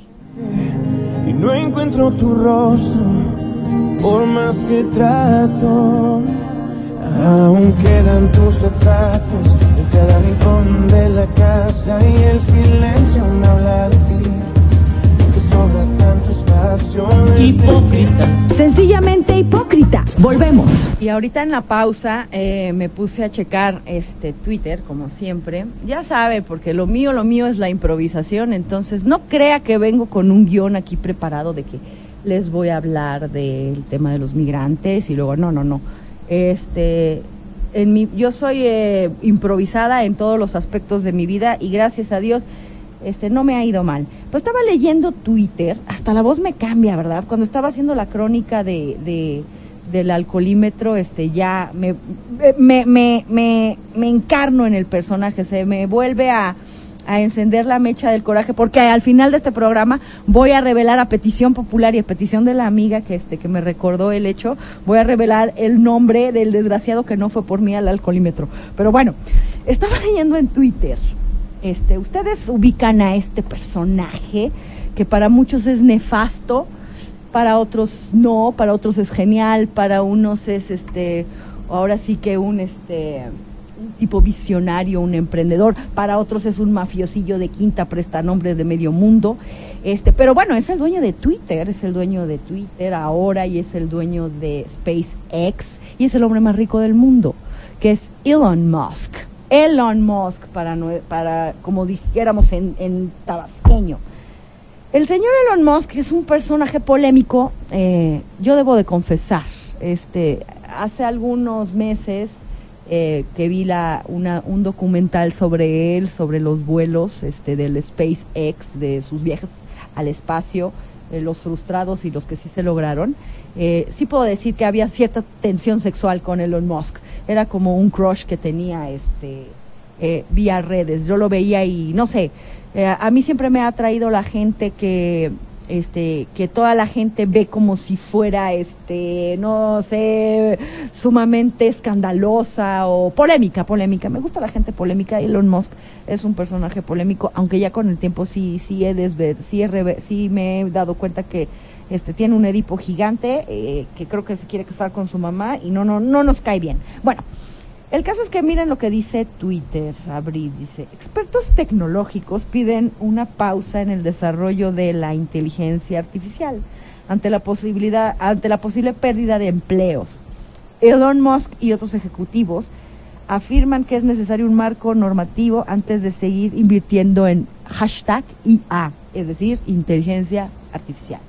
y no encuentro tu rostro por más que trato. Aún quedan tus retratos en cada rincón de la casa y el silencio me habla de ti. Hipócrita. Sencillamente hipócrita. Volvemos. Y ahorita en la pausa eh, me puse a checar este Twitter, como siempre. Ya sabe, porque lo mío, lo mío es la improvisación. Entonces, no crea que vengo con un guion aquí preparado de que les voy a hablar del tema de los migrantes y luego, no, no, no. Este, en mi, yo soy eh, improvisada en todos los aspectos de mi vida y gracias a Dios este, no me ha ido mal. Pues estaba leyendo Twitter, hasta la voz me cambia, ¿verdad? Cuando estaba haciendo la crónica de, de- del alcoholímetro, este, ya me, me, me, me, me encarno en el personaje, se me vuelve a, a encender la mecha del coraje, porque al final de este programa voy a revelar a petición popular y a petición de la amiga que, este, que me recordó el hecho, voy a revelar el nombre del desgraciado que no fue por mí al alcoholímetro. Pero bueno, estaba leyendo en Twitter este, ustedes ubican a este personaje que para muchos es nefasto, para otros no, para otros es genial, para unos es este, ahora sí que un este un tipo visionario, un emprendedor, para otros es un mafiosillo de quinta prestanombres de medio mundo. Este, pero bueno, es el dueño de Twitter, es el dueño de Twitter ahora y es el dueño de SpaceX y es el hombre más rico del mundo, que es Elon Musk. Elon Musk, para, para como dijéramos en, en tabasqueño. El señor Elon Musk es un personaje polémico, eh, yo debo de confesar. Este, hace algunos meses eh, que vi la, una, un documental sobre él, sobre los vuelos este, del SpaceX, de sus viajes al espacio, eh, los frustrados y los que sí se lograron. Eh, sí puedo decir que había cierta tensión sexual con Elon Musk. Era como un crush que tenía este, eh, vía redes. Yo lo veía y no sé, eh, a mí siempre me ha atraído la gente que este que toda la gente ve como si fuera este no sé sumamente escandalosa o polémica polémica me gusta la gente polémica Elon Musk es un personaje polémico aunque ya con el tiempo sí sí he desver, sí, he sí me he dado cuenta que este tiene un Edipo gigante eh, que creo que se quiere casar con su mamá y no no no nos cae bien bueno el caso es que miren lo que dice Twitter, Abril, dice, expertos tecnológicos piden una pausa en el desarrollo de la inteligencia artificial ante la posibilidad, ante la posible pérdida de empleos. Elon Musk y otros ejecutivos afirman que es necesario un marco normativo antes de seguir invirtiendo en hashtag IA, es decir, inteligencia artificial.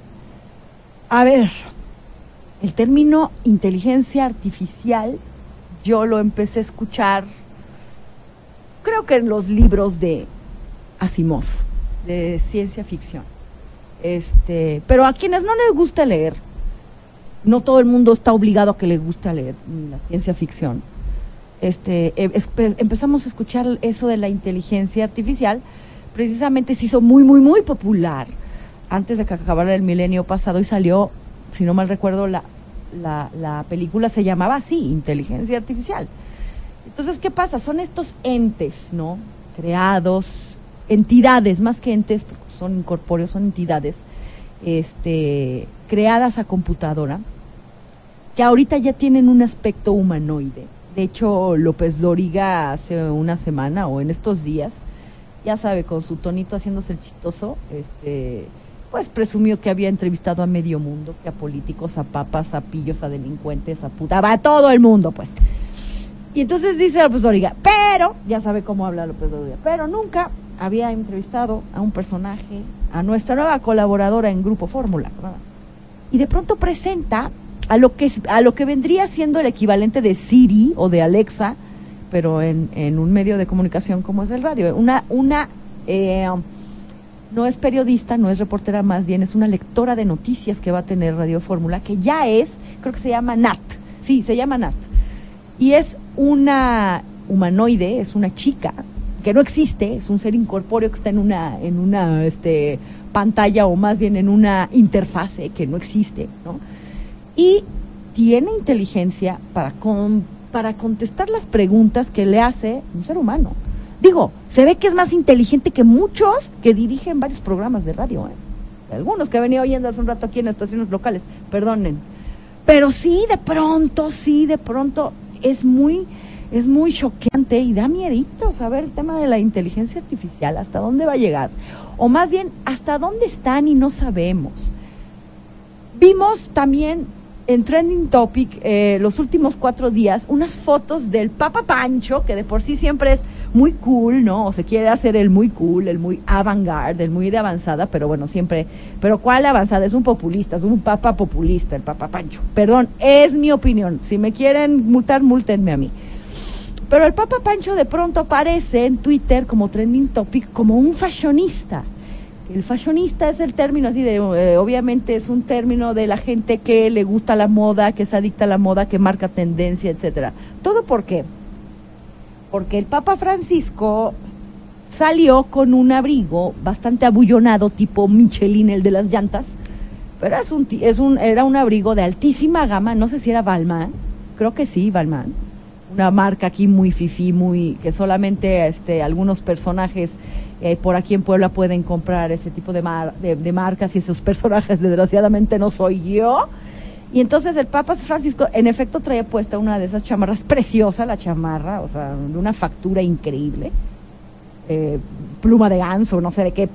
A ver, el término inteligencia artificial yo lo empecé a escuchar, creo que en los libros de Asimov, de ciencia ficción. Este, pero a quienes no les gusta leer, no todo el mundo está obligado a que le guste leer la ciencia ficción. Este, espe- empezamos a escuchar eso de la inteligencia artificial, precisamente se hizo muy, muy, muy popular antes de que acabara el milenio pasado y salió, si no mal recuerdo, la, la, la película se llamaba así, Inteligencia Artificial. Entonces, ¿qué pasa? Son estos entes, ¿no? Creados, entidades, más que entes, son incorpóreos, son entidades, este, creadas a computadora, que ahorita ya tienen un aspecto humanoide. De hecho, López Doriga hace una semana o en estos días, ya sabe, con su tonito haciéndose el chistoso, este, pues presumió que había entrevistado a medio mundo, que a políticos, a papas, a pillos, a delincuentes, a puta, a todo el mundo, pues. Y entonces dice López Doriga, pero, ya sabe cómo habla López Doriga, pero nunca había entrevistado a un personaje, a nuestra nueva colaboradora en Grupo Fórmula. Y de pronto presenta a lo que a lo que vendría siendo el equivalente de Siri o de Alexa, pero en, en un medio de comunicación como es el radio. Una, una eh, no es periodista, no es reportera, más bien es una lectora de noticias que va a tener Radio Fórmula, que ya es, creo que se llama Nat. Sí, se llama Nat. Y es una humanoide, es una chica que no existe, es un ser incorpóreo que está en una, en una este, pantalla o más bien en una interfase que no existe, ¿no? Y tiene inteligencia para, con, para contestar las preguntas que le hace un ser humano. Digo, se ve que es más inteligente que muchos que dirigen varios programas de radio, ¿eh? Algunos que venido oyendo hace un rato aquí en estaciones locales, perdonen. Pero sí, de pronto, sí, de pronto es muy, es muy choqueante y da miedito saber el tema de la inteligencia artificial, hasta dónde va a llegar. O más bien, hasta dónde están y no sabemos. Vimos también en Trending Topic eh, los últimos cuatro días unas fotos del Papa Pancho, que de por sí siempre es muy cool, ¿no? O se quiere hacer el muy cool, el muy avant-garde, el muy de avanzada, pero bueno, siempre. Pero ¿cuál avanzada? Es un populista, es un papa populista, el Papa Pancho. Perdón, es mi opinión. Si me quieren multar, multenme a mí. Pero el Papa Pancho de pronto aparece en Twitter como trending topic como un fashionista. El fashionista es el término así de, eh, obviamente es un término de la gente que le gusta la moda, que es adicta a la moda, que marca tendencia, etcétera. ¿Todo por qué? Porque el Papa Francisco salió con un abrigo bastante abullonado, tipo Michelin, el de las llantas, pero es un, es un, era un abrigo de altísima gama, no sé si era Balmain, creo que sí, Balmain, una marca aquí muy fifi, muy que solamente este, algunos personajes eh, por aquí en Puebla pueden comprar ese tipo de, mar- de, de marcas y esos personajes desgraciadamente no soy yo. Y entonces el Papa Francisco en efecto traía puesta una de esas chamarras, preciosa la chamarra, o sea, de una factura increíble, eh, pluma de ganso, no sé de qué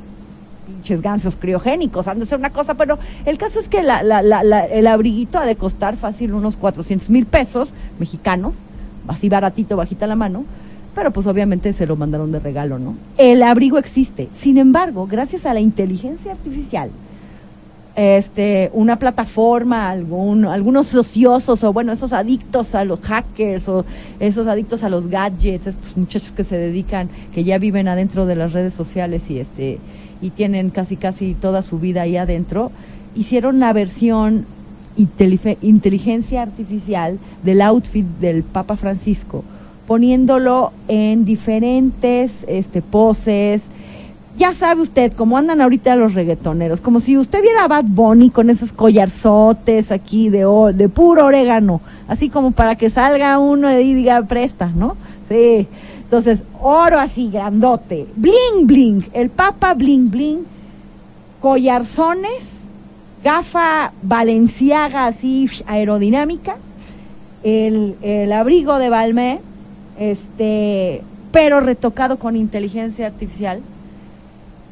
pinches gansos criogénicos, han de ser una cosa, pero el caso es que la, la, la, el abriguito ha de costar fácil unos 400 mil pesos mexicanos, así baratito, bajita la mano, pero pues obviamente se lo mandaron de regalo, ¿no? El abrigo existe. Sin embargo, gracias a la inteligencia artificial, este, una plataforma, algún, algunos ociosos o bueno, esos adictos a los hackers o esos adictos a los gadgets, estos muchachos que se dedican, que ya viven adentro de las redes sociales y este y tienen casi casi toda su vida ahí adentro, hicieron una versión inteligencia artificial del outfit del Papa Francisco, poniéndolo en diferentes este, poses, ya sabe usted cómo andan ahorita los reggaetoneros, como si usted viera a Bad Bunny con esos collarzotes aquí de, de puro orégano, así como para que salga uno y diga presta, ¿no? Sí. Entonces, oro así, grandote, bling, bling, el papa bling, bling, collarzones, gafa valenciaga así aerodinámica, el, el abrigo de Balmé, este, pero retocado con inteligencia artificial.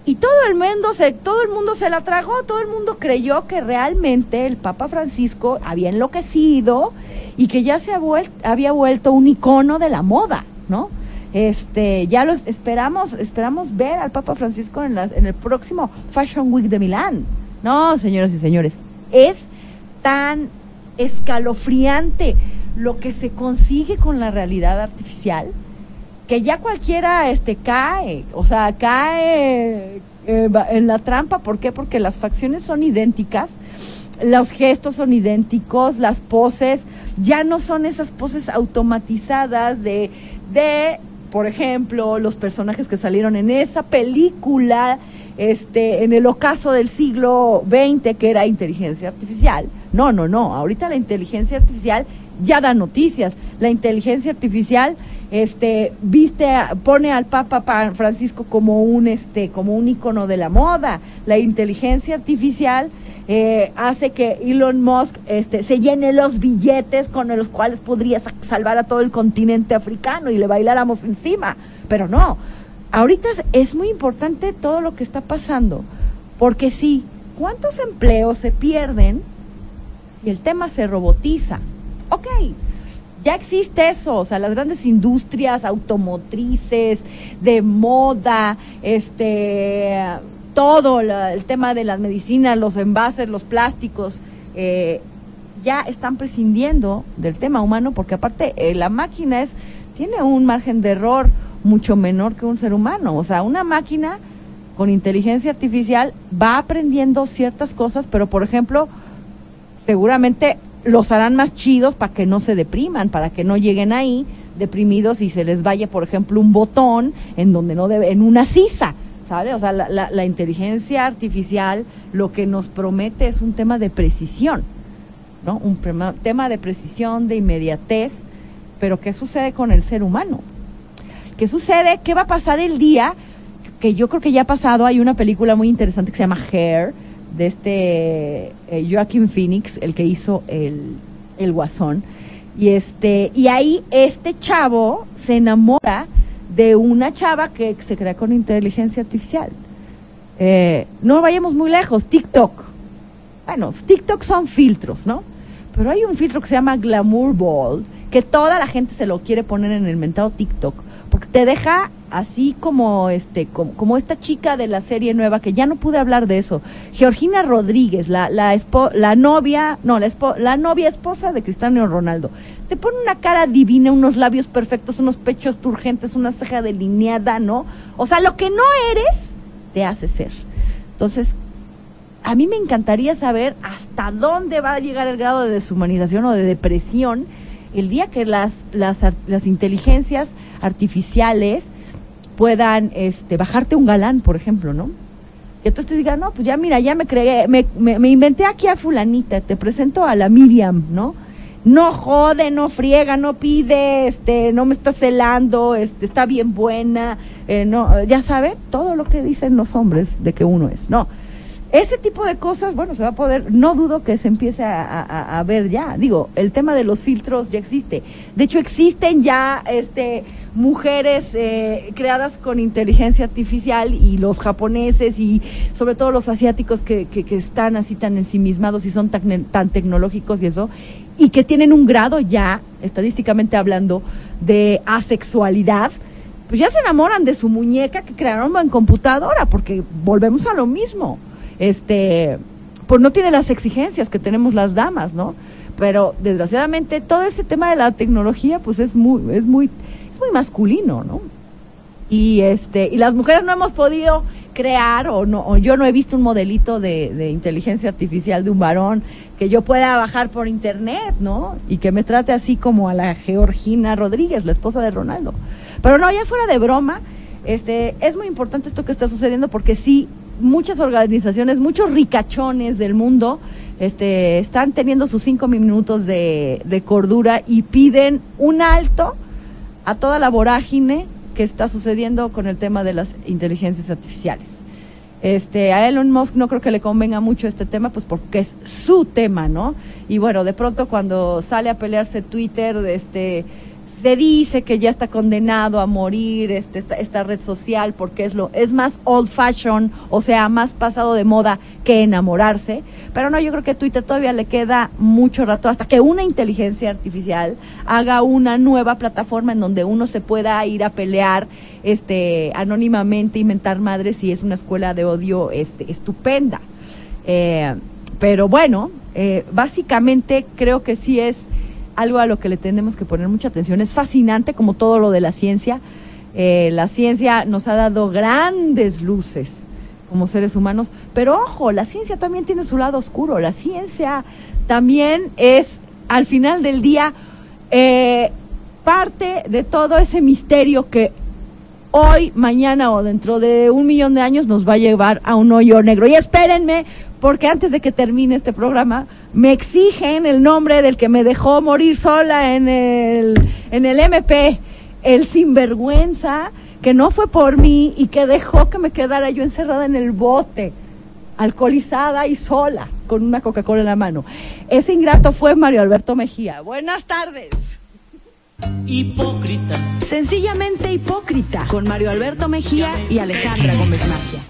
Y todo el mundo se, todo el mundo se la tragó, todo el mundo creyó que realmente el Papa Francisco había enloquecido y que ya se había vuelto un icono de la moda, ¿no? Este, ya los esperamos, esperamos ver al Papa Francisco en, las- en el próximo Fashion Week de Milán. No, señoras y señores, es tan escalofriante lo que se consigue con la realidad artificial que ya cualquiera este cae, o sea, cae eh, en la trampa, ¿por qué? Porque las facciones son idénticas, los gestos son idénticos, las poses ya no son esas poses automatizadas de de por ejemplo, los personajes que salieron en esa película, este, en el ocaso del siglo XX, que era inteligencia artificial. No, no, no. Ahorita la inteligencia artificial ya da noticias. La inteligencia artificial este viste pone al Papa Francisco como un este como un icono de la moda. La inteligencia artificial eh, hace que Elon Musk este, se llene los billetes con los cuales podría salvar a todo el continente africano y le bailáramos encima. Pero no, ahorita es, muy importante todo lo que está pasando, porque sí, ¿cuántos empleos se pierden si el tema se robotiza? Ok, ya existe eso, o sea, las grandes industrias automotrices, de moda, este todo el tema de las medicinas, los envases, los plásticos, eh, ya están prescindiendo del tema humano porque aparte eh, la máquina es tiene un margen de error mucho menor que un ser humano. O sea, una máquina con inteligencia artificial va aprendiendo ciertas cosas, pero por ejemplo, seguramente los harán más chidos para que no se depriman, para que no lleguen ahí deprimidos y se les vaya, por ejemplo, un botón en donde no debe, en una sisa. ¿sabe? O sea, la, la, inteligencia artificial lo que nos promete es un tema de precisión, ¿no? Un tema de precisión, de inmediatez, pero ¿qué sucede con el ser humano? ¿Qué sucede? ¿Qué va a pasar el día? Que yo creo que ya ha pasado, hay una película muy interesante que se llama Hair, de este eh, Phoenix, el que hizo el, el Guasón, y este, y ahí este chavo se enamora de una chava que se crea con inteligencia artificial. Eh, no vayamos muy lejos, TikTok. Bueno, TikTok son filtros, ¿no? Pero hay un filtro que se llama Glamour Ball, que toda la gente se lo quiere poner en el mentado TikTok, te deja así como este como, esta chica de la serie nueva que ya no pude hablar de eso, Georgina Rodríguez, la la, la novia, no, la, la novia esposa de Cristiano Ronaldo te pone una cara divina, unos labios perfectos, unos pechos turgentes, una ceja delineada, ¿no? O sea, lo que no eres, te hace ser. Entonces, a mí me encantaría saber hasta dónde va a llegar el grado de deshumanización o de depresión el día que las, las, las inteligencias artificiales puedan este, bajarte un galán, por ejemplo, ¿no? Y entonces te digan, no, pues ya mira, ya me creé, me, me, inventé aquí a fulanita, te presento a la Miriam, ¿no? no jode, no friega, no pide, este, no me está celando, este, está bien buena, eh, no, ya sabe todo lo que dicen los hombres de que uno es. No, ese tipo de cosas, bueno, se va a poder, no dudo que se empiece a, ver ya. Digo, el tema de los filtros ya existe. De hecho, existen ya, este, mujeres eh, creadas con inteligencia artificial y los japoneses y sobre todo los asiáticos que, que, que están así tan ensimismados y son tan, tan tecnológicos y eso, y que tienen un grado ya, estadísticamente hablando, de asexualidad, pues ya se enamoran de su muñeca que crearon en computadora, porque volvemos a lo mismo. Este, pues no tiene las exigencias que tenemos las damas, ¿no? Pero desgraciadamente todo ese tema de la tecnología, pues es muy, es muy, es muy masculino, ¿no? Y este, y las mujeres no hemos podido crear o no, yo no he visto un modelito de, de, inteligencia artificial de un varón que yo pueda bajar por internet, ¿no? Y que me trate así como a la Georgina Rodríguez, la esposa de Ronaldo. Pero no, ya fuera de broma, este, es muy importante esto que está sucediendo porque sí, muchas organizaciones, muchos ricachones del mundo, este, están teniendo sus cinco minutos de, cordura y piden un alto a toda la vorágine que está sucediendo con el tema de las inteligencias artificiales. Este, a Elon Musk no creo que le convenga mucho este tema, pues porque es su tema, ¿no? Y bueno, de pronto cuando sale a pelearse Twitter, este, se dice que ya está condenado a morir este, esta, red social porque es lo es más old fashion, o sea, más pasado de moda que enamorarse. Pero no, yo creo que Twitter todavía le queda mucho rato hasta que una inteligencia artificial haga una nueva plataforma en donde uno se pueda ir a pelear este anónimamente, inventar madres y es una escuela de odio este, estupenda. Eh, pero bueno, eh, básicamente creo que sí es algo a lo que le tenemos que poner mucha atención. Es fascinante como todo lo de la ciencia. Eh, la ciencia nos ha dado grandes luces como seres humanos, pero ojo, la ciencia también tiene su lado oscuro. La ciencia también es, al final del día, eh, parte de todo ese misterio que hoy, mañana o dentro de un millón de años nos va a llevar a un hoyo negro. Y espérenme, porque antes de que termine este programa, me exigen el nombre del que me dejó morir sola en el, en el MP, el sinvergüenza, que no fue por mí y que dejó que me quedara yo encerrada en el bote, alcoholizada y sola, con una Coca-Cola en la mano. Ese ingrato fue Mario Alberto Mejía. Buenas tardes. Hipócrita. Sencillamente hipócrita. Con Mario Alberto Mejía y Alejandra Gómez Magia.